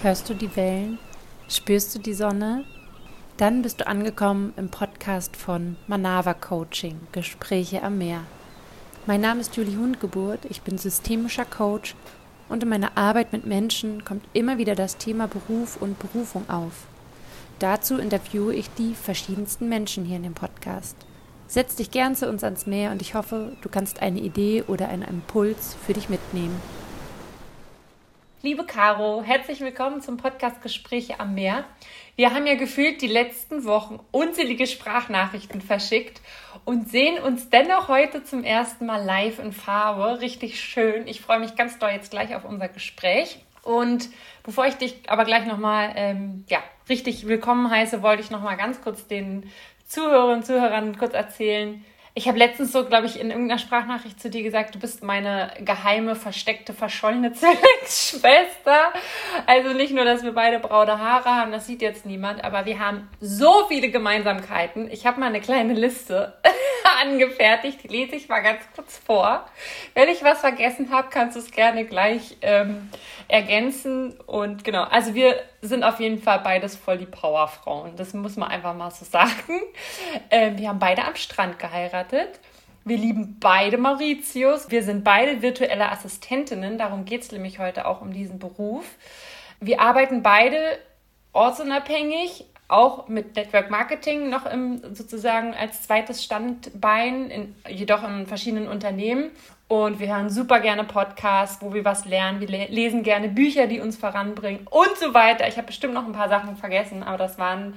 Hörst du die Wellen? Spürst du die Sonne? Dann bist du angekommen im Podcast von Manava Coaching, Gespräche am Meer. Mein Name ist Julie Hundgeburt, ich bin systemischer Coach und in meiner Arbeit mit Menschen kommt immer wieder das Thema Beruf und Berufung auf. Dazu interviewe ich die verschiedensten Menschen hier in dem Podcast. Setz dich gern zu uns ans Meer und ich hoffe, du kannst eine Idee oder einen Impuls für dich mitnehmen. Liebe Caro, herzlich willkommen zum Podcast Gespräche am Meer. Wir haben ja gefühlt die letzten Wochen unzählige Sprachnachrichten verschickt und sehen uns dennoch heute zum ersten Mal live in Farbe. Richtig schön. Ich freue mich ganz doll jetzt gleich auf unser Gespräch. Und bevor ich dich aber gleich nochmal ähm, ja, richtig willkommen heiße, wollte ich nochmal ganz kurz den Zuhörerinnen und Zuhörern kurz erzählen, ich habe letztens so, glaube ich, in irgendeiner Sprachnachricht zu dir gesagt, du bist meine geheime, versteckte, verschollene Zwillingsschwester. Also nicht nur, dass wir beide braune Haare haben, das sieht jetzt niemand, aber wir haben so viele Gemeinsamkeiten. Ich habe mal eine kleine Liste angefertigt, die lese ich mal ganz kurz vor. Wenn ich was vergessen habe, kannst du es gerne gleich ähm, ergänzen. Und genau, also wir sind auf jeden Fall beides voll die Powerfrauen. Das muss man einfach mal so sagen. Ähm, wir haben beide am Strand geheiratet. Wir lieben beide Mauritius. Wir sind beide virtuelle Assistentinnen. Darum geht es nämlich heute auch um diesen Beruf. Wir arbeiten beide ortsunabhängig, auch mit Network Marketing noch im, sozusagen als zweites Standbein, in, jedoch in verschiedenen Unternehmen. Und wir hören super gerne Podcasts, wo wir was lernen. Wir lesen gerne Bücher, die uns voranbringen und so weiter. Ich habe bestimmt noch ein paar Sachen vergessen, aber das waren,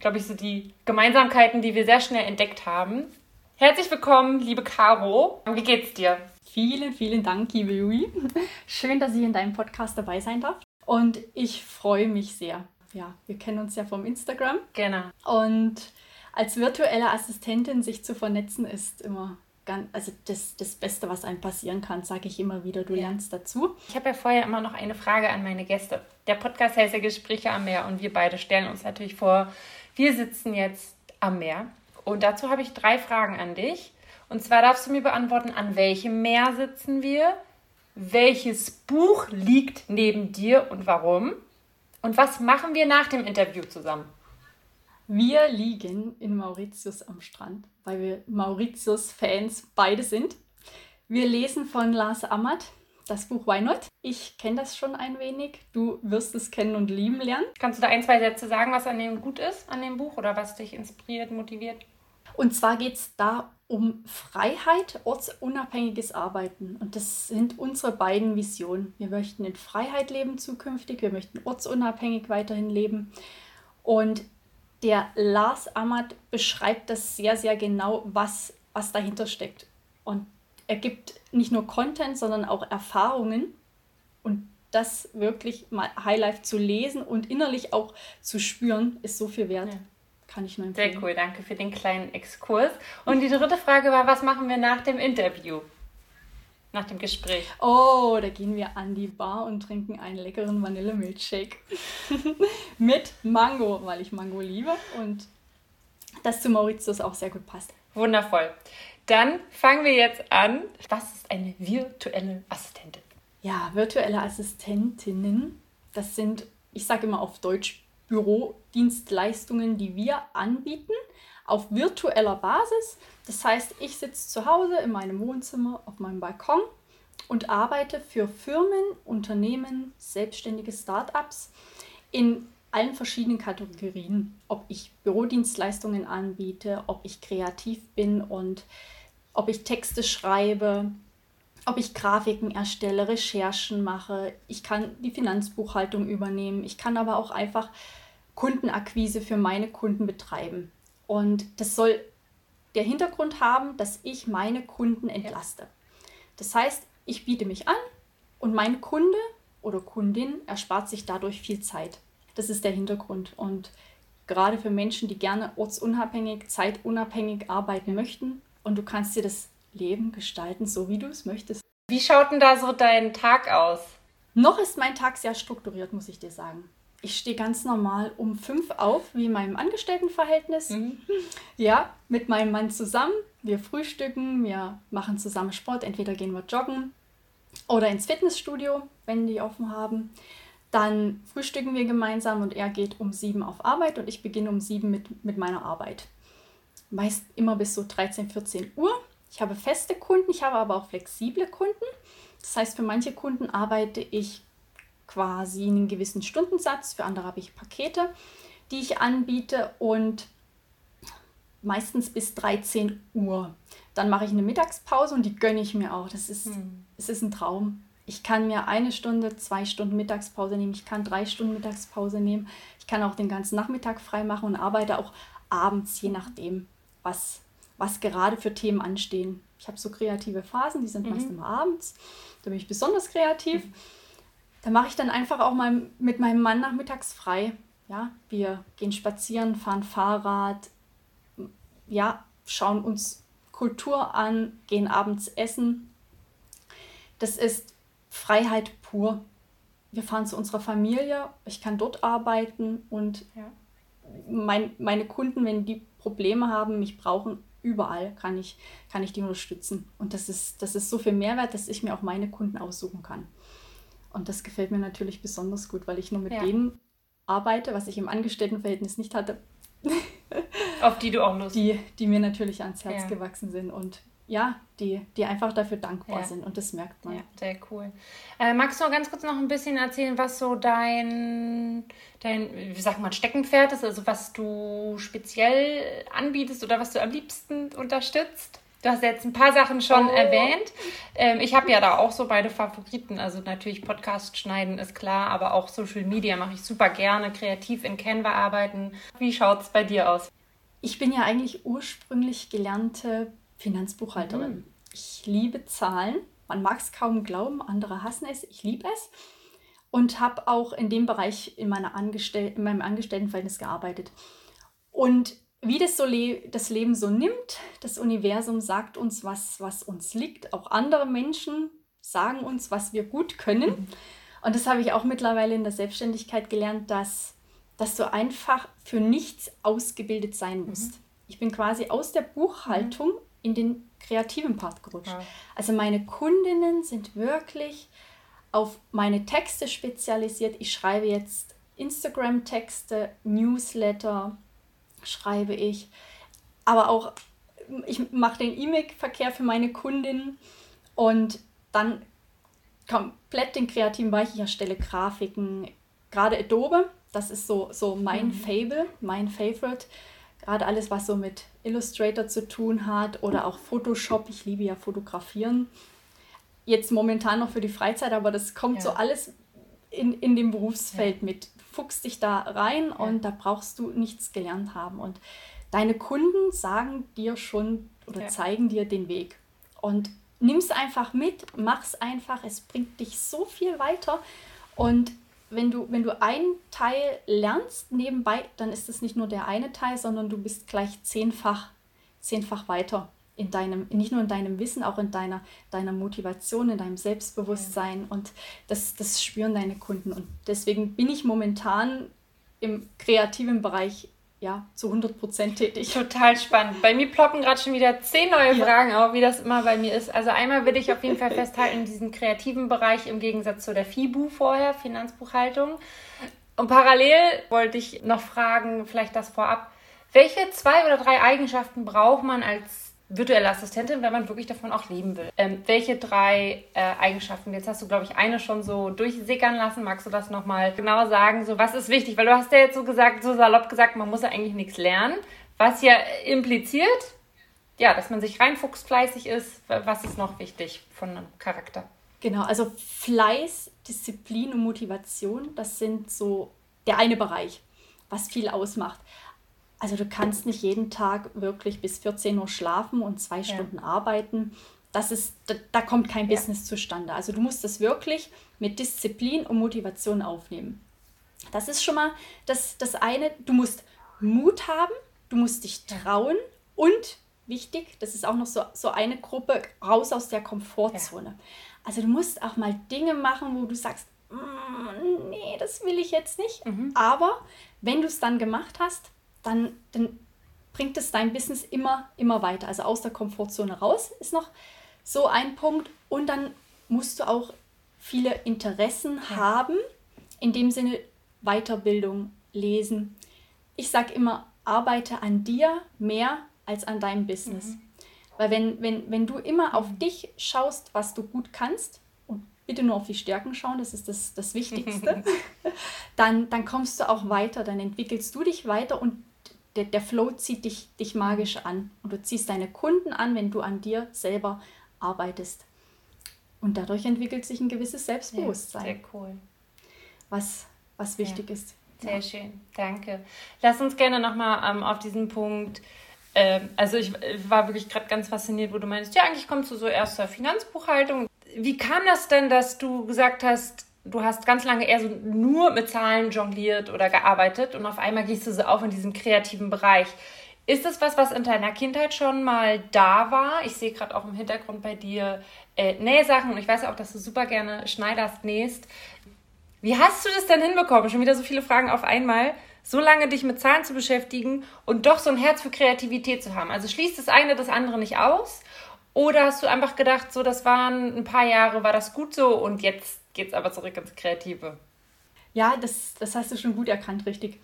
glaube ich, so die Gemeinsamkeiten, die wir sehr schnell entdeckt haben. Herzlich willkommen, liebe Caro. Wie geht's dir? Vielen, vielen Dank, liebe Jui. Schön, dass ich in deinem Podcast dabei sein darf. Und ich freue mich sehr ja, wir kennen uns ja vom Instagram. Genau. Und als virtuelle Assistentin sich zu vernetzen, ist immer ganz, also das, das Beste, was einem passieren kann, sage ich immer wieder. Du ja. lernst dazu. Ich habe ja vorher immer noch eine Frage an meine Gäste. Der Podcast heißt ja Gespräche am Meer und wir beide stellen uns natürlich vor, wir sitzen jetzt am Meer. Und dazu habe ich drei Fragen an dich. Und zwar darfst du mir beantworten, an welchem Meer sitzen wir? Welches Buch liegt neben dir und warum? Und was machen wir nach dem Interview zusammen? Wir liegen in Mauritius am Strand, weil wir Mauritius-Fans beide sind. Wir lesen von Lars Ammert das Buch Why Not. Ich kenne das schon ein wenig. Du wirst es kennen und lieben lernen. Kannst du da ein, zwei Sätze sagen, was an dem gut ist, an dem Buch oder was dich inspiriert, motiviert? Und zwar geht es da um Freiheit, ortsunabhängiges Arbeiten. Und das sind unsere beiden Visionen. Wir möchten in Freiheit leben zukünftig, wir möchten ortsunabhängig weiterhin leben. Und der Lars Ammert beschreibt das sehr, sehr genau, was, was dahinter steckt. Und er gibt nicht nur Content, sondern auch Erfahrungen. Und das wirklich mal Highlife zu lesen und innerlich auch zu spüren, ist so viel wert. Ja. Kann ich nur empfehlen. Sehr cool, danke für den kleinen Exkurs. Und die dritte Frage war, was machen wir nach dem Interview? Nach dem Gespräch. Oh, da gehen wir an die Bar und trinken einen leckeren Vanillemilchshake. Mit Mango, weil ich Mango liebe und das zu Mauritius auch sehr gut passt. Wundervoll. Dann fangen wir jetzt an. Was ist eine virtuelle Assistentin? Ja, virtuelle Assistentinnen, das sind, ich sage immer auf Deutsch, Bürodienstleistungen, die wir anbieten, auf virtueller Basis. Das heißt, ich sitze zu Hause in meinem Wohnzimmer auf meinem Balkon und arbeite für Firmen, Unternehmen, selbstständige Startups in allen verschiedenen Kategorien, ob ich Bürodienstleistungen anbiete, ob ich kreativ bin und ob ich Texte schreibe, ob ich Grafiken erstelle, Recherchen mache. Ich kann die Finanzbuchhaltung übernehmen. Ich kann aber auch einfach Kundenakquise für meine Kunden betreiben. Und das soll der Hintergrund haben, dass ich meine Kunden entlaste. Das heißt, ich biete mich an und mein Kunde oder Kundin erspart sich dadurch viel Zeit. Das ist der Hintergrund. Und gerade für Menschen, die gerne ortsunabhängig, zeitunabhängig arbeiten möchten und du kannst dir das Leben gestalten, so wie du es möchtest. Wie schaut denn da so dein Tag aus? Noch ist mein Tag sehr strukturiert, muss ich dir sagen. Ich stehe ganz normal um fünf auf, wie in meinem Angestelltenverhältnis. Mhm. Ja, mit meinem Mann zusammen. Wir frühstücken, wir machen zusammen Sport. Entweder gehen wir joggen oder ins Fitnessstudio, wenn die offen haben. Dann frühstücken wir gemeinsam und er geht um sieben auf Arbeit und ich beginne um sieben mit, mit meiner Arbeit. Meist immer bis so 13, 14 Uhr. Ich habe feste Kunden, ich habe aber auch flexible Kunden. Das heißt, für manche Kunden arbeite ich quasi einen gewissen Stundensatz, für andere habe ich Pakete, die ich anbiete und meistens bis 13 Uhr. Dann mache ich eine Mittagspause und die gönne ich mir auch. Das ist, hm. es ist ein Traum. Ich kann mir eine Stunde, zwei Stunden Mittagspause nehmen. Ich kann drei Stunden Mittagspause nehmen. Ich kann auch den ganzen Nachmittag frei machen und arbeite auch abends, je nachdem, was, was gerade für Themen anstehen. Ich habe so kreative Phasen, die sind mhm. meist immer abends. Da bin ich besonders kreativ. Mhm. Da mache ich dann einfach auch mal mit meinem Mann nachmittags frei. Ja, wir gehen spazieren, fahren Fahrrad, ja, schauen uns Kultur an, gehen abends essen. Das ist Freiheit pur. Wir fahren zu unserer Familie, ich kann dort arbeiten und ja. mein, meine Kunden, wenn die Probleme haben, mich brauchen, überall kann ich, kann ich die unterstützen. Und das ist, das ist so viel Mehrwert, dass ich mir auch meine Kunden aussuchen kann. Und das gefällt mir natürlich besonders gut, weil ich nur mit ja. denen arbeite, was ich im Angestelltenverhältnis nicht hatte. Auf die du auch Lust Die, die mir natürlich ans Herz ja. gewachsen sind und ja, die, die einfach dafür dankbar ja. sind und das merkt man. Ja, sehr cool. Äh, magst du ganz kurz noch ein bisschen erzählen, was so dein, dein, wie sagt man, Steckenpferd ist, also was du speziell anbietest oder was du am liebsten unterstützt? Du hast jetzt ein paar Sachen schon oh. erwähnt. Ähm, ich habe ja da auch so beide Favoriten. Also natürlich Podcast schneiden ist klar, aber auch Social Media mache ich super gerne. Kreativ in Canva arbeiten. Wie schaut es bei dir aus? Ich bin ja eigentlich ursprünglich gelernte Finanzbuchhalterin. Mhm. Ich liebe Zahlen. Man mag es kaum glauben, andere hassen es. Ich liebe es. Und habe auch in dem Bereich in, meiner Angestell in meinem Angestelltenverhältnis gearbeitet. Und wie das, so le das Leben so nimmt. Das Universum sagt uns, was, was uns liegt. Auch andere Menschen sagen uns, was wir gut können. Mhm. Und das habe ich auch mittlerweile in der Selbstständigkeit gelernt, dass, dass du einfach für nichts ausgebildet sein mhm. musst. Mhm. Ich bin quasi aus der Buchhaltung mhm. in den kreativen Part gerutscht. Ja. Also meine Kundinnen sind wirklich auf meine Texte spezialisiert. Ich schreibe jetzt Instagram-Texte, Newsletter, schreibe ich. Aber auch, ich mache den E-Mail-Verkehr für meine Kundinnen und dann komplett den kreativen Bereich. Ich erstelle Grafiken, gerade Adobe, das ist so, so mein mhm. Fable, mein Favorite. Gerade alles, was so mit Illustrator zu tun hat oder auch Photoshop. Ich liebe ja Fotografieren. Jetzt momentan noch für die Freizeit, aber das kommt ja. so alles in, in dem Berufsfeld ja. mit fuchst dich da rein ja. und da brauchst du nichts gelernt haben. Und deine Kunden sagen dir schon oder ja. zeigen dir den Weg. Und nimm es einfach mit, mach es einfach, es bringt dich so viel weiter. Und wenn du, wenn du einen Teil lernst nebenbei, dann ist es nicht nur der eine Teil, sondern du bist gleich zehnfach, zehnfach weiter in deinem, nicht nur in deinem Wissen, auch in deiner, deiner Motivation, in deinem Selbstbewusstsein. Ja. Und das, das spüren deine Kunden. Und deswegen bin ich momentan im kreativen Bereich ja, zu 100 Prozent tätig. Total spannend. Bei mir ploppen gerade schon wieder zehn neue ja. Fragen auf, wie das immer bei mir ist. Also einmal will ich auf jeden Fall festhalten, diesen kreativen Bereich im Gegensatz zu der FIBU vorher, Finanzbuchhaltung. Und parallel wollte ich noch fragen, vielleicht das vorab, welche zwei oder drei Eigenschaften braucht man als virtuelle Assistentin, wenn man wirklich davon auch leben will. Ähm, welche drei äh, Eigenschaften? Jetzt hast du, glaube ich, eine schon so durchsickern lassen. Magst du das nochmal genau sagen? So, was ist wichtig? Weil du hast ja jetzt so gesagt, so salopp gesagt, man muss ja eigentlich nichts lernen. Was ja impliziert, ja, dass man sich reinfuchst, fleißig ist. Was ist noch wichtig von einem Charakter? Genau, also Fleiß, Disziplin und Motivation, das sind so der eine Bereich, was viel ausmacht. Also du kannst nicht jeden Tag wirklich bis 14 Uhr schlafen und zwei ja. Stunden arbeiten. Das ist, da, da kommt kein ja. Business zustande. Also du musst das wirklich mit Disziplin und Motivation aufnehmen. Das ist schon mal das, das eine. Du musst Mut haben, du musst dich trauen und wichtig, das ist auch noch so, so eine Gruppe, raus aus der Komfortzone. Ja. Also du musst auch mal Dinge machen, wo du sagst, mm, nee, das will ich jetzt nicht. Mhm. Aber wenn du es dann gemacht hast, dann, dann bringt es dein Business immer, immer weiter. Also aus der Komfortzone raus ist noch so ein Punkt. Und dann musst du auch viele Interessen ja. haben, In dem Sinne Weiterbildung, Lesen. Ich sage immer, arbeite an dir mehr als an deinem Business. Mhm. Weil wenn, wenn, wenn du immer auf mhm. dich schaust, was du gut kannst, und bitte nur auf die Stärken schauen, das ist das, das Wichtigste, dann, dann kommst du auch weiter, dann entwickelst du dich weiter und der, der Flow zieht dich, dich magisch an. Und du ziehst deine Kunden an, wenn du an dir selber arbeitest. Und dadurch entwickelt sich ein gewisses Selbstbewusstsein. Ja, sehr cool. Was, was wichtig ja, ist. Sehr ja. schön, danke. Lass uns gerne nochmal ähm, auf diesen Punkt ähm, also ich, ich, war wirklich gerade ganz fasziniert, wo du meinst, ja, eigentlich kommst du so erst zur Finanzbuchhaltung. Wie kam das denn, dass du gesagt hast, du hast ganz lange eher so nur mit Zahlen jongliert oder gearbeitet und auf einmal gehst du so auf in diesem kreativen Bereich? Ist das was, was in deiner Kindheit schon mal da war? Ich sehe gerade auch im Hintergrund bei dir äh, Nähsachen und ich weiß auch, dass du super gerne schneiderst, nähst. Wie hast du das denn hinbekommen? Schon wieder so viele Fragen auf einmal. So lange dich mit Zahlen zu beschäftigen und doch so ein Herz für Kreativität zu haben. Also schließt das eine das andere nicht aus? Oder hast du einfach gedacht, so das waren ein paar Jahre, war das gut so und jetzt geht es aber zurück ins Kreative? Ja, das, das hast du schon gut erkannt, richtig.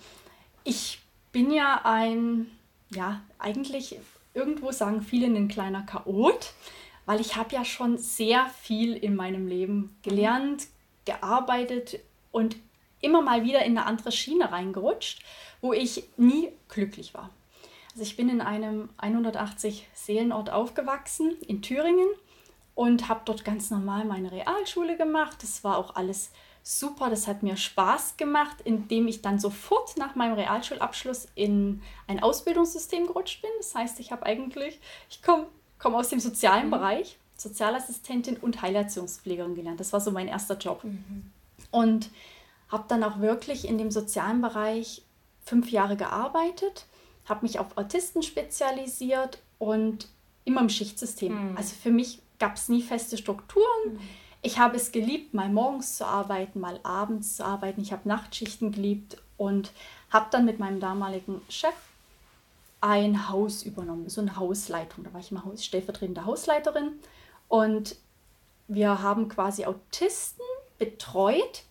Ich bin ja ein ja, eigentlich irgendwo sagen viele ein kleiner Chaot, weil ich habe ja schon sehr viel in meinem Leben gelernt, gearbeitet und immer mal wieder in eine andere Schiene reingerutscht, wo ich nie glücklich war. Also ich bin in einem 180 Seelenort aufgewachsen in Thüringen und habe dort ganz normal meine Realschule gemacht. Das war auch alles super, das hat mir Spaß gemacht, indem ich dann sofort nach meinem Realschulabschluss in ein Ausbildungssystem gerutscht bin. Das heißt, ich habe eigentlich, ich komme komm aus dem sozialen mhm. Bereich, Sozialassistentin und Heilerziehungspflegerin gelernt. Das war so mein erster Job. Mhm. Und habe dann auch wirklich in dem sozialen Bereich fünf Jahre gearbeitet, habe mich auf Autisten spezialisiert und immer im Schichtsystem. Mhm. Also für mich gab es nie feste Strukturen. Mhm ich habe es geliebt, mal morgens zu arbeiten, mal abends zu arbeiten. Ich habe Nachtschichten geliebt und habe dann mit meinem damaligen Chef ein Haus übernommen, so eine Hausleitung. Da war ich mal Haus, stellvertretende Hausleiterin und wir haben quasi Autisten betreut,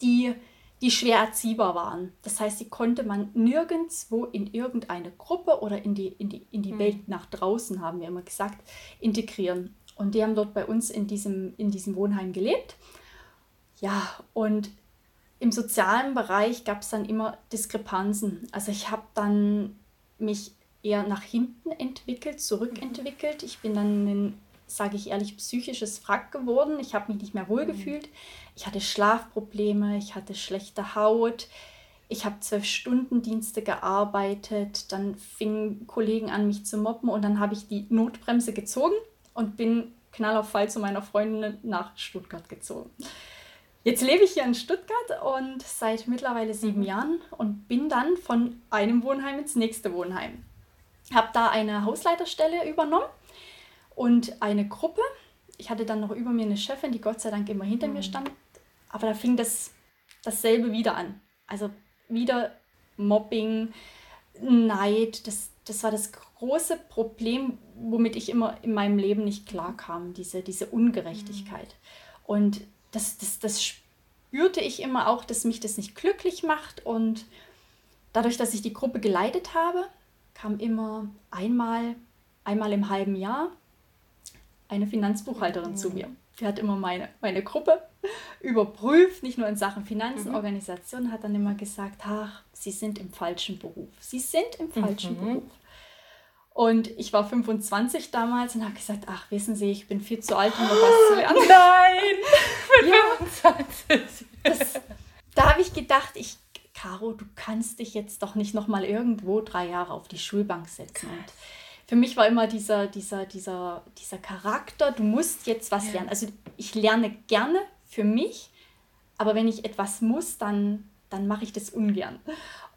die, die schwer erziehbar waren. Das heißt, die konnte man nirgendwo in irgendeine Gruppe oder in die, in die, in die mhm. Welt nach draußen, haben wir immer gesagt, integrieren. Und die haben dort bei uns in diesem, in diesem Wohnheim gelebt. Ja, und im sozialen Bereich gab es dann immer Diskrepanzen. Also ich habe dann mich eher nach hinten entwickelt, zurückentwickelt. Ich bin dann ein, sage ich ehrlich, psychisches Wrack geworden. Ich habe mich nicht mehr wohlgefühlt. Ich hatte Schlafprobleme, ich hatte schlechte Haut. Ich habe zwölf Stunden Dienste gearbeitet. Dann fingen Kollegen an, mich zu mobben und dann habe ich die Notbremse gezogen und bin knall auf Fall zu meiner Freundin nach Stuttgart gezogen. Jetzt lebe ich hier in Stuttgart und seit mittlerweile sieben mhm. Jahren und bin dann von einem Wohnheim ins nächste Wohnheim. Habe da eine Hausleiterstelle übernommen und eine Gruppe. Ich hatte dann noch über mir eine Chefin, die Gott sei Dank immer hinter mhm. mir stand. Aber da fing das dasselbe wieder an. Also wieder Mobbing, Neid, das, das war das große Problem, womit ich immer in meinem Leben nicht klarkam, diese, diese Ungerechtigkeit. Mhm. Und das, das, das spürte ich immer auch, dass mich das nicht glücklich macht. Und dadurch, dass ich die Gruppe geleitet habe, kam immer einmal, einmal im halben Jahr eine Finanzbuchhalterin mhm. zu mir. Die hat immer meine, meine Gruppe überprüft, nicht nur in Sachen Finanzen, mhm. Organisation, hat dann immer gesagt, ach, Sie sind im falschen Beruf. Sie sind im falschen mhm. Beruf. Und ich war 25 damals und habe gesagt, ach, wissen Sie, ich bin viel zu alt, um noch was zu lernen. Nein, mit ja, 25. Das, da habe ich gedacht, ich, Caro, du kannst dich jetzt doch nicht noch mal irgendwo drei Jahre auf die Schulbank setzen. Und für mich war immer dieser, dieser, dieser, dieser Charakter, du musst jetzt was ja. lernen. Also ich lerne gerne für mich, aber wenn ich etwas muss, dann, dann mache ich das ungern.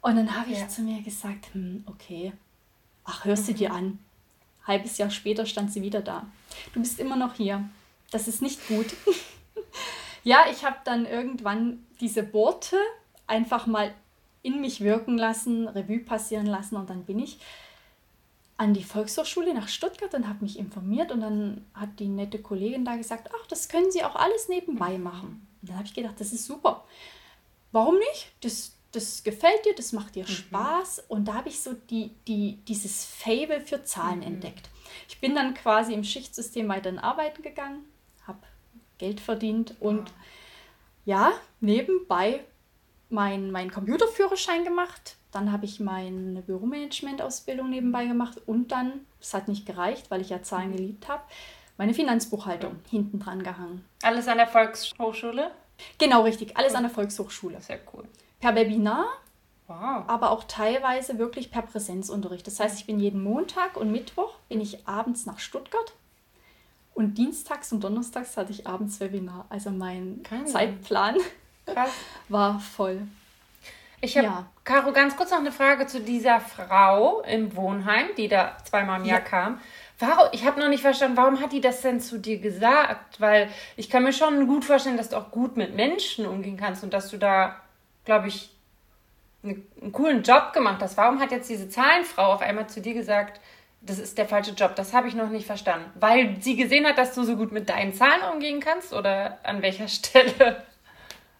Und dann habe ich ja. zu mir gesagt, hm, okay, ach, hörst du dir mhm. an. Halbes Jahr später stand sie wieder da. Du bist immer noch hier. Das ist nicht gut. ja, ich habe dann irgendwann diese Worte einfach mal in mich wirken lassen, Revue passieren lassen und dann bin ich an die Volkshochschule nach Stuttgart und habe mich informiert und dann hat die nette Kollegin da gesagt, ach, das können Sie auch alles nebenbei machen. Und dann habe ich gedacht, das ist super. warum nicht? Das, das gefällt dir, das macht dir mhm. Spaß. Und da habe ich so die, die, dieses Fable für Zahlen mhm. entdeckt. Ich bin dann quasi im Schichtsystem weiter arbeiten gegangen, habe Geld verdient und ja, nebenbei meinen mein Computerführerschein gemacht. Dann habe ich meine Büromanagement-Ausbildung nebenbei gemacht und dann, es hat nicht gereicht, weil ich ja Zahlen mhm. geliebt habe, meine Finanzbuchhaltung hinten dran gehangen. Alles an der Volkshochschule? Genau, richtig. Alles an der Volkshochschule. Sehr cool. Per Webinar, wow. aber auch teilweise wirklich per Präsenzunterricht. Das heißt, ich bin jeden Montag und Mittwoch bin ich abends nach Stuttgart und dienstags und donnerstags hatte ich abends Webinar. Also mein Keine. Zeitplan Krass. war voll. Ich habe, ja. Caro, ganz kurz noch eine Frage zu dieser Frau im Wohnheim, die da zweimal im Jahr ja. kam. Warum, ich habe noch nicht verstanden, warum hat die das denn zu dir gesagt? Weil ich kann mir schon gut vorstellen, dass du auch gut mit Menschen umgehen kannst und dass du da, glaube ich, einen coolen Job gemacht hast. Warum hat jetzt diese Zahlenfrau auf einmal zu dir gesagt, das ist der falsche Job? Das habe ich noch nicht verstanden. Weil sie gesehen hat, dass du so gut mit deinen Zahlen umgehen kannst oder an welcher Stelle?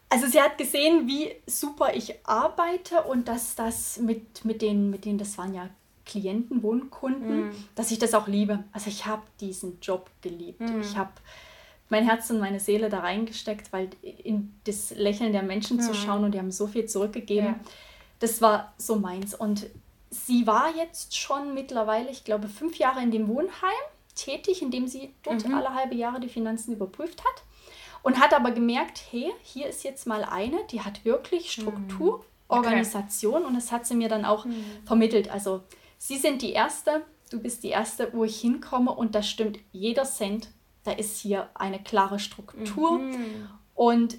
Also sie hat gesehen, wie super ich arbeite und dass das mit, mit, den, mit denen, das waren ja Klienten, Wohnkunden, mm. dass ich das auch liebe. Also ich habe diesen Job geliebt. Mm. Ich habe mein Herz und meine Seele da reingesteckt, weil in das Lächeln der Menschen mm. zu schauen und die haben so viel zurückgegeben, ja. das war so meins. Und sie war jetzt schon mittlerweile, ich glaube, fünf Jahre in dem Wohnheim tätig, indem sie dort mhm. alle halbe Jahre die Finanzen überprüft hat und hat aber gemerkt, hey, hier ist jetzt mal eine, die hat wirklich Struktur, mhm. Organisation okay. und das hat sie mir dann auch mhm. vermittelt. Also sie sind die Erste, du bist die Erste, wo ich hinkomme und das stimmt jeder Cent. Da ist hier eine klare Struktur mhm. und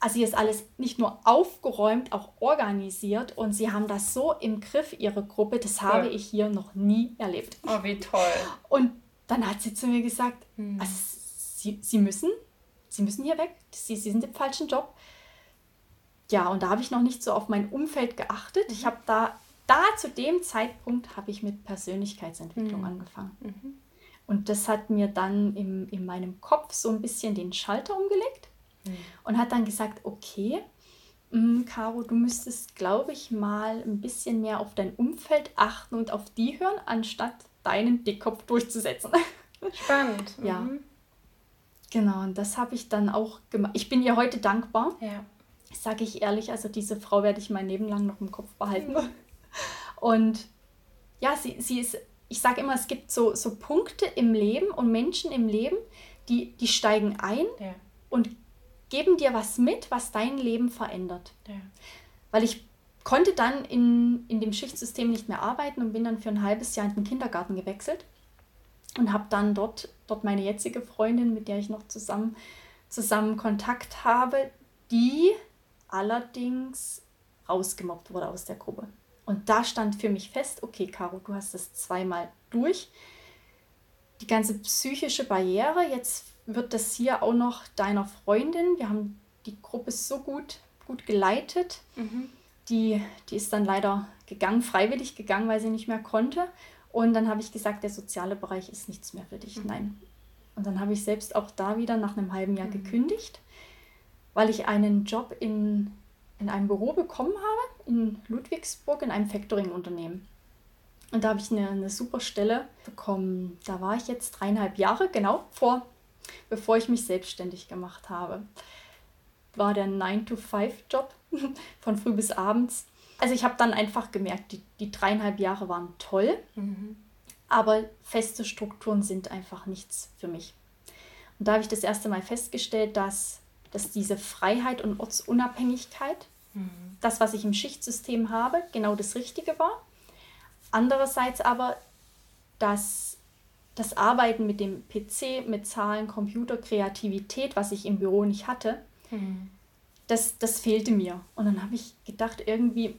also hier ist alles nicht nur aufgeräumt, auch organisiert und sie haben das so im Griff, ihre Gruppe, das cool. habe ich hier noch nie erlebt. Oh, wie toll. Und dann hat sie zu mir gesagt, mhm. also sie, sie müssen Sie müssen hier weg, Sie, Sie sind im falschen Job. Ja, und da habe ich noch nicht so auf mein Umfeld geachtet. Mhm. Ich habe da, da zu dem Zeitpunkt habe ich mit Persönlichkeitsentwicklung mhm. angefangen. Mhm. Und das hat mir dann im, in meinem Kopf so ein bisschen den Schalter umgelegt mhm. und hat dann gesagt, okay, mh, Caro, du müsstest, glaube ich, mal ein bisschen mehr auf dein Umfeld achten und auf die hören, anstatt deinen Dickkopf durchzusetzen. Spannend. ja. Genau, und das habe ich dann auch gemacht. Ich bin ihr heute dankbar. Ja. Sage ich ehrlich, also diese Frau werde ich mein Leben lang noch im Kopf behalten. Mhm. Und ja, sie, sie ist, ich sage immer, es gibt so, so Punkte im Leben und Menschen im Leben, die, die steigen ein ja. und geben dir was mit, was dein Leben verändert. Ja. Weil ich konnte dann in, in dem Schichtsystem nicht mehr arbeiten und bin dann für ein halbes Jahr in den Kindergarten gewechselt und habe dann dort, dort meine jetzige Freundin, mit der ich noch zusammen, zusammen Kontakt habe, die allerdings rausgemobbt wurde aus der Gruppe. Und da stand für mich fest, okay, Caro, du hast das zweimal durch. Die ganze psychische Barriere, jetzt wird das hier auch noch deiner Freundin. Wir haben die Gruppe so gut, gut geleitet. Mhm. Die, die ist dann leider gegangen, freiwillig gegangen, weil sie nicht mehr konnte. Und dann habe ich gesagt, der soziale Bereich ist nichts mehr für dich. Mhm. Nein. Und dann habe ich selbst auch da wieder nach einem halben Jahr mhm. gekündigt, weil ich einen Job in, in einem Büro bekommen habe, in Ludwigsburg, in einem Factoring-Unternehmen. Und da habe ich eine, eine super Stelle bekommen. Da war ich jetzt dreieinhalb Jahre, genau vor, bevor ich mich selbstständig gemacht habe. War der 9-to-5-Job von früh bis abends. Also ich habe dann einfach gemerkt, die, die dreieinhalb Jahre waren toll, mhm. aber feste Strukturen sind einfach nichts für mich. Und da habe ich das erste Mal festgestellt, dass, dass diese Freiheit und Ortsunabhängigkeit, mhm. das, was ich im Schichtsystem habe, genau das Richtige war. Andererseits aber, dass das Arbeiten mit dem PC, mit Zahlen, Computer, Kreativität, was ich im Büro nicht hatte, mhm. das, das fehlte mir. Und dann habe ich gedacht, irgendwie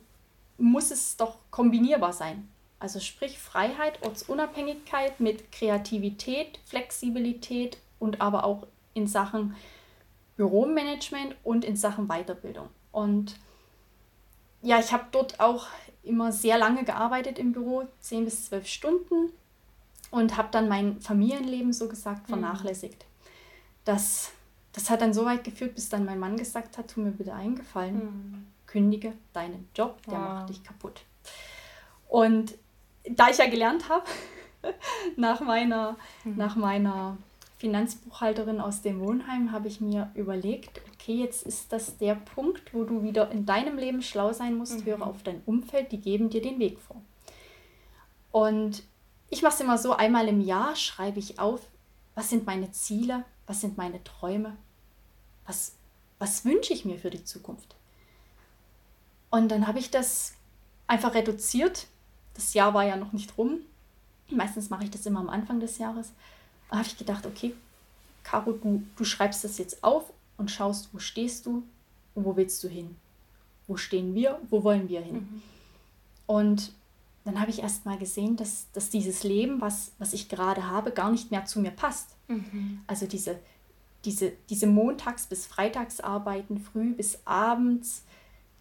muss es doch kombinierbar sein. Also sprich Freiheit, Ortsunabhängigkeit mit Kreativität, Flexibilität und aber auch in Sachen Büromanagement und in Sachen Weiterbildung. Und ja, ich habe dort auch immer sehr lange gearbeitet im Büro, 10 bis 12 Stunden und habe dann mein Familienleben so gesagt mhm. vernachlässigt. Das, das hat dann so weit geführt, bis dann mein Mann gesagt hat, tu mir bitte eingefallen. Mhm kündige deinen Job, der wow. macht dich kaputt. Und da ich ja gelernt habe, nach meiner, mhm. nach meiner Finanzbuchhalterin aus dem Wohnheim, habe ich mir überlegt, okay, jetzt ist das der Punkt, wo du wieder in deinem Leben schlau sein musst, mhm. höre auf dein Umfeld, die geben dir den Weg vor. Und ich mache es immer so, einmal im Jahr schreibe ich auf, was sind meine Ziele, was sind meine Träume, was, was wünsche ich mir für die Zukunft. Und dann habe ich das einfach reduziert. Das Jahr war ja noch nicht rum. Meistens mache ich das immer am Anfang des Jahres. Da habe ich gedacht, okay, Caro, du, du schreibst das jetzt auf und schaust, wo stehst du und wo willst du hin? Wo stehen wir? Wo wollen wir hin? Mhm. Und dann habe ich erst mal gesehen, dass, dass dieses Leben, was, was ich gerade habe, gar nicht mehr zu mir passt. Mhm. Also diese, diese, diese Montags- bis Freitagsarbeiten, früh bis abends,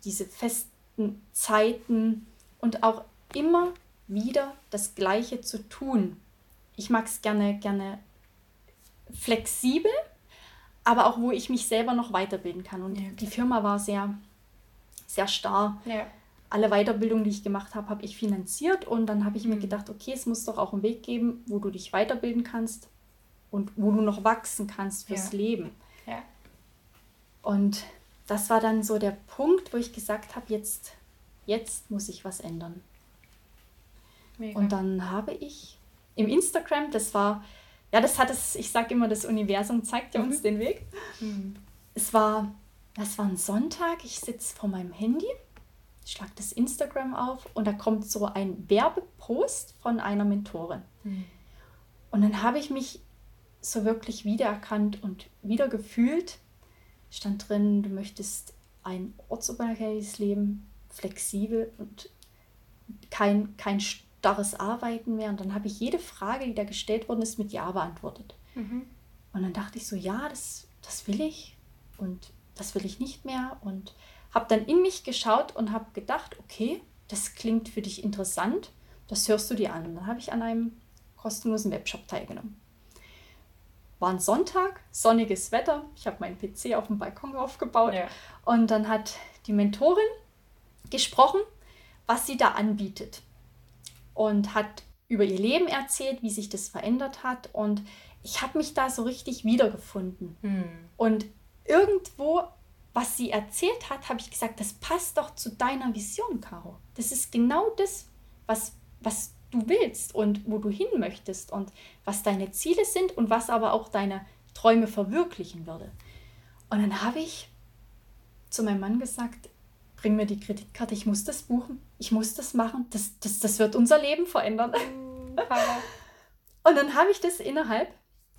diese festen Zeiten und auch immer wieder das Gleiche zu tun. Ich mag es gerne, gerne flexibel, aber auch wo ich mich selber noch weiterbilden kann. Und ja. die Firma war sehr, sehr starr. Ja. Alle Weiterbildungen, die ich gemacht habe, habe ich finanziert und dann habe ich mhm. mir gedacht, okay, es muss doch auch einen Weg geben, wo du dich weiterbilden kannst und wo du noch wachsen kannst fürs ja. Leben. Und das war dann so der Punkt, wo ich gesagt habe, jetzt, jetzt muss ich was ändern. Mega. Und dann habe ich im Instagram, das war, ja, das hat es, ich sage immer, das Universum zeigt ja mhm. uns den Weg. Mhm. Es war, das war ein Sonntag, ich sitze vor meinem Handy, schlage das Instagram auf und da kommt so ein Werbepost von einer Mentorin. Mhm. Und dann habe ich mich so wirklich wiedererkannt und wieder gefühlt. Stand drin, du möchtest ein ortsunabhängiges Leben, flexibel und kein, kein starres Arbeiten mehr. Und dann habe ich jede Frage, die da gestellt worden ist, mit Ja beantwortet. Mhm. Und dann dachte ich so, ja, das, das will ich und das will ich nicht mehr. Und habe dann in mich geschaut und habe gedacht, okay, das klingt für dich interessant, das hörst du dir an. Und dann habe ich an einem kostenlosen Webshop teilgenommen. War ein Sonntag, sonniges Wetter. Ich habe meinen PC auf dem Balkon aufgebaut. Ja. Und dann hat die Mentorin gesprochen, was sie da anbietet und hat über ihr Leben erzählt, wie sich das verändert hat. Und ich habe mich da so richtig wiedergefunden. Hm. Und irgendwo, was sie erzählt hat, habe ich gesagt, das passt doch zu deiner Vision, Caro. Das ist genau das, was, was du willst und wo du hin möchtest und was deine Ziele sind und was aber auch deine Träume verwirklichen würde. Und dann habe ich zu meinem Mann gesagt, bring mir die Kreditkarte, ich muss das buchen, ich muss das machen, das, das, das wird unser Leben verändern. Mm, und dann habe ich das innerhalb,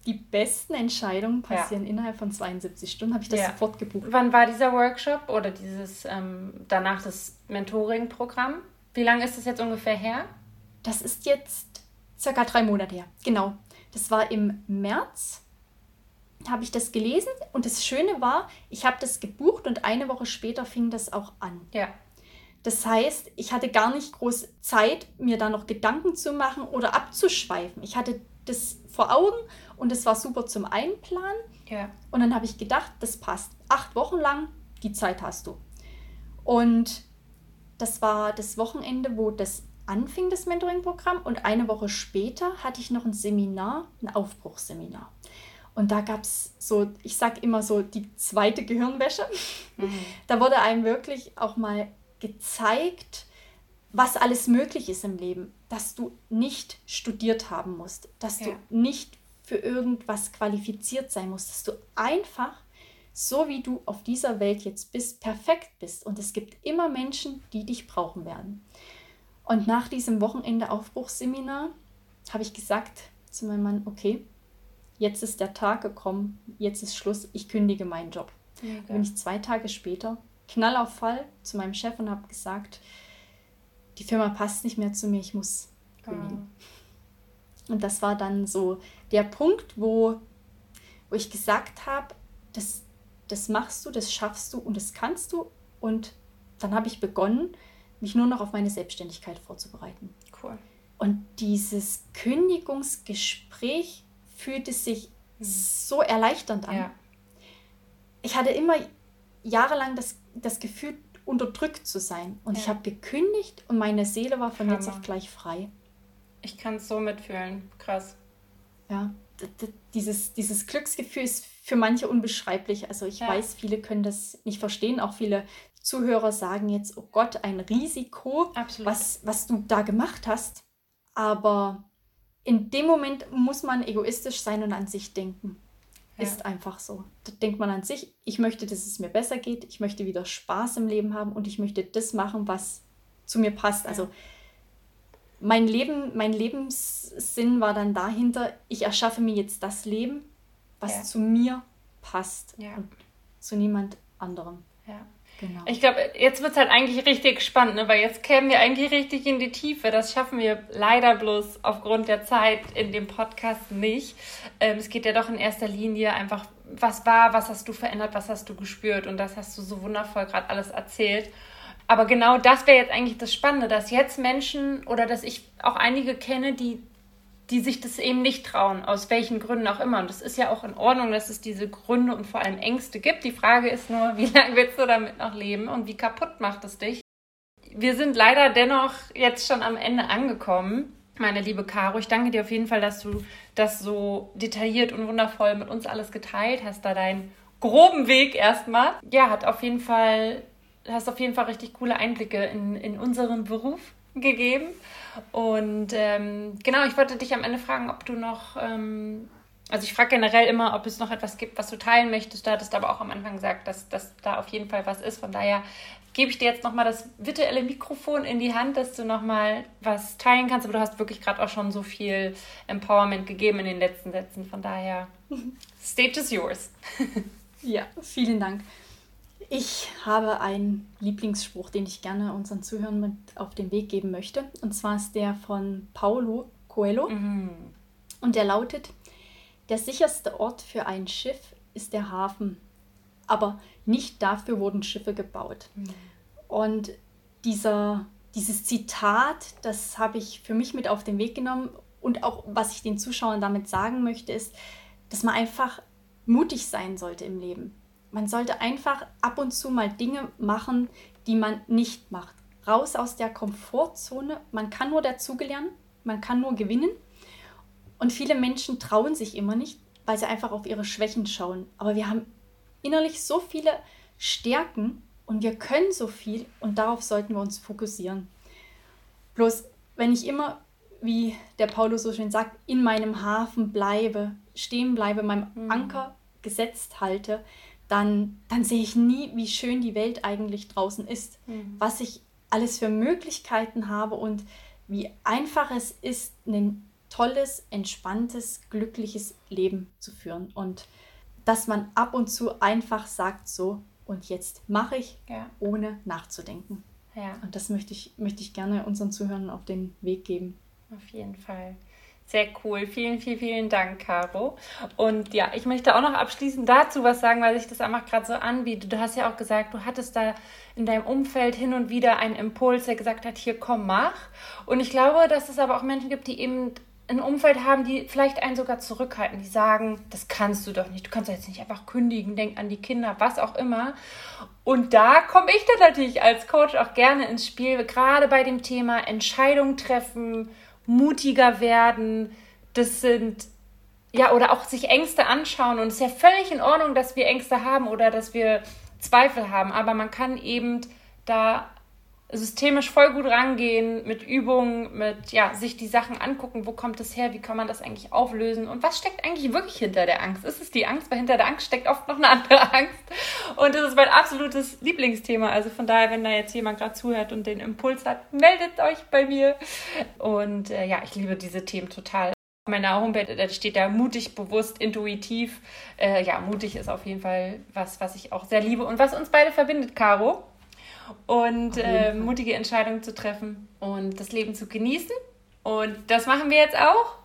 die besten Entscheidungen passieren ja. innerhalb von 72 Stunden, habe ich das ja. sofort gebucht. Wann war dieser Workshop oder dieses ähm, danach das Mentoring-Programm? Wie lange ist das jetzt ungefähr her? Das ist jetzt circa drei Monate her, genau. Das war im März habe ich das gelesen und das Schöne war, ich habe das gebucht und eine Woche später fing das auch an. Ja. Das heißt, ich hatte gar nicht groß Zeit, mir da noch Gedanken zu machen oder abzuschweifen. Ich hatte das vor Augen und es war super zum Einplanen. Ja. Und dann habe ich gedacht, das passt. Acht Wochen lang, die Zeit hast du. Und das war das Wochenende, wo das anfing, das Mentoring-Programm. Und eine Woche später hatte ich noch ein Seminar, ein Aufbruchsseminar. Und da gab es so, ich sag immer so, die zweite Gehirnwäsche. Mhm. Da wurde einem wirklich auch mal gezeigt, was alles möglich ist im Leben. Dass du nicht studiert haben musst, dass ja. du nicht für irgendwas qualifiziert sein musst, dass du einfach, so wie du auf dieser Welt jetzt bist, perfekt bist. Und es gibt immer Menschen, die dich brauchen werden. Und nach diesem Wochenende Aufbruchsseminar habe ich gesagt zu meinem Mann, okay, jetzt ist der Tag gekommen, jetzt ist Schluss, ich kündige meinen Job. Dann bin ich zwei Tage später, knall auf Fall, zu meinem Chef und habe gesagt, die Firma passt nicht mehr zu mir, ich muss kündigen. Oh. Und das war dann so der Punkt, wo, wo ich gesagt habe, das, das machst du, das schaffst du und das kannst du. Und dann habe ich begonnen, mich nur noch auf meine Selbstständigkeit vorzubereiten. Cool. Und dieses Kündigungsgespräch fühlt es sich mhm. so erleichternd an. Ja. Ich hatte immer jahrelang das, das Gefühl, unterdrückt zu sein. Und ja. ich habe gekündigt und meine Seele war von Hammer. jetzt auf gleich frei. Ich kann es so mitfühlen. Krass. Ja, dieses, dieses Glücksgefühl ist für manche unbeschreiblich. Also ich ja. weiß, viele können das nicht verstehen. Auch viele Zuhörer sagen jetzt, oh Gott, ein Risiko, was, was du da gemacht hast. Aber in dem Moment muss man egoistisch sein und an sich denken. Ja. Ist einfach so. Da denkt man an sich, ich möchte, dass es mir besser geht, ich möchte wieder Spaß im Leben haben und ich möchte das machen, was zu mir passt. Ja. Also mein Leben, mein Lebenssinn war dann dahinter, ich erschaffe mir jetzt das Leben, was ja. zu mir passt und zu niemand anderem. Genau. Ich glaube, jetzt wird es halt eigentlich richtig spannend, ne? weil jetzt kämen wir eigentlich richtig in die Tiefe. Das schaffen wir leider bloß aufgrund der Zeit in dem Podcast nicht. Ähm, es geht ja doch in erster Linie einfach, was war, was hast du verändert, was hast du gespürt und das hast du so wundervoll gerade alles erzählt. Aber genau das wäre jetzt eigentlich das Spannende, dass jetzt Menschen oder dass ich auch einige kenne, die die sich das eben nicht trauen, aus welchen Gründen auch immer. Und das ist ja auch in Ordnung, dass es diese Gründe und vor allem Ängste gibt. Die Frage ist nur, wie lange willst du damit noch leben und wie kaputt macht es dich? Wir sind leider dennoch jetzt schon am Ende angekommen. Meine liebe Caro, ich danke dir auf jeden Fall, dass du das so detailliert und wundervoll mit uns alles geteilt hast, da deinen groben Weg erstmal. Ja, hat auf jeden Fall, hast auf jeden Fall richtig coole Einblicke in, in unseren Beruf gegeben. Und ähm, genau, ich wollte dich am Ende fragen, ob du noch, ähm, also ich frage generell immer, ob es noch etwas gibt, was du teilen möchtest. Du hattest aber auch am Anfang gesagt, dass, dass da auf jeden Fall was ist. Von daher gebe ich dir jetzt nochmal das virtuelle Mikrofon in die Hand, dass du nochmal was teilen kannst. Aber du hast wirklich gerade auch schon so viel Empowerment gegeben in den letzten Sätzen. Von daher, stage is yours. ja, vielen Dank. Ich habe einen Lieblingsspruch, den ich gerne unseren Zuhörern mit auf den Weg geben möchte. Und zwar ist der von Paulo Coelho. Mhm. Und der lautet, der sicherste Ort für ein Schiff ist der Hafen. Aber nicht dafür wurden Schiffe gebaut. Mhm. Und dieser, dieses Zitat, das habe ich für mich mit auf den Weg genommen. Und auch was ich den Zuschauern damit sagen möchte, ist, dass man einfach mutig sein sollte im Leben man sollte einfach ab und zu mal Dinge machen, die man nicht macht. Raus aus der Komfortzone. Man kann nur dazugelernen, man kann nur gewinnen. Und viele Menschen trauen sich immer nicht, weil sie einfach auf ihre Schwächen schauen. Aber wir haben innerlich so viele Stärken und wir können so viel und darauf sollten wir uns fokussieren. Bloß, wenn ich immer, wie der Paulo so schön sagt, in meinem Hafen bleibe, stehen bleibe, meinem mhm. Anker gesetzt halte, dann, dann sehe ich nie, wie schön die Welt eigentlich draußen ist, mhm. was ich alles für Möglichkeiten habe und wie einfach es ist, ein tolles, entspanntes, glückliches Leben zu führen. Und dass man ab und zu einfach sagt, so, und jetzt mache ich, ja. ohne nachzudenken. Ja. Und das möchte ich, möchte ich gerne unseren Zuhörern auf den Weg geben. Auf jeden Fall. Sehr cool. Vielen, vielen, vielen Dank, Caro. Und ja, ich möchte auch noch abschließend dazu was sagen, weil sich das einfach gerade so anbietet. Du hast ja auch gesagt, du hattest da in deinem Umfeld hin und wieder einen Impuls, der gesagt hat, hier komm, mach. Und ich glaube, dass es aber auch Menschen gibt, die eben ein Umfeld haben, die vielleicht einen sogar zurückhalten, die sagen, das kannst du doch nicht, du kannst jetzt nicht einfach kündigen, denk an die Kinder, was auch immer. Und da komme ich dann natürlich als Coach auch gerne ins Spiel, gerade bei dem Thema Entscheidung treffen mutiger werden. Das sind ja, oder auch sich Ängste anschauen. Und es ist ja völlig in Ordnung, dass wir Ängste haben oder dass wir Zweifel haben. Aber man kann eben da systemisch voll gut rangehen mit Übungen, mit ja, sich die Sachen angucken, wo kommt es her, wie kann man das eigentlich auflösen und was steckt eigentlich wirklich hinter der Angst? Ist es die Angst? Weil hinter der Angst steckt oft noch eine andere Angst. Und das ist mein absolutes Lieblingsthema. Also von daher, wenn da jetzt jemand gerade zuhört und den Impuls hat, meldet euch bei mir. Und äh, ja, ich liebe diese Themen total. Auf meiner Homepage da steht da mutig, bewusst, intuitiv. Äh, ja, mutig ist auf jeden Fall was, was ich auch sehr liebe und was uns beide verbindet, Caro und äh, mutige Entscheidungen zu treffen und das Leben zu genießen. Und das machen wir jetzt auch.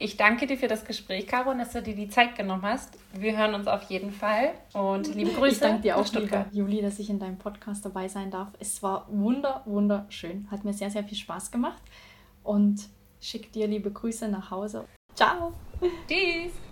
Ich danke dir für das Gespräch, Caro, und dass du dir die Zeit genommen hast. Wir hören uns auf jeden Fall. Und liebe Grüße. Ich danke dir auch, liebe Juli, dass ich in deinem Podcast dabei sein darf. Es war wunder, wunderschön. Hat mir sehr, sehr viel Spaß gemacht. Und schick dir liebe Grüße nach Hause. Ciao. Tschüss.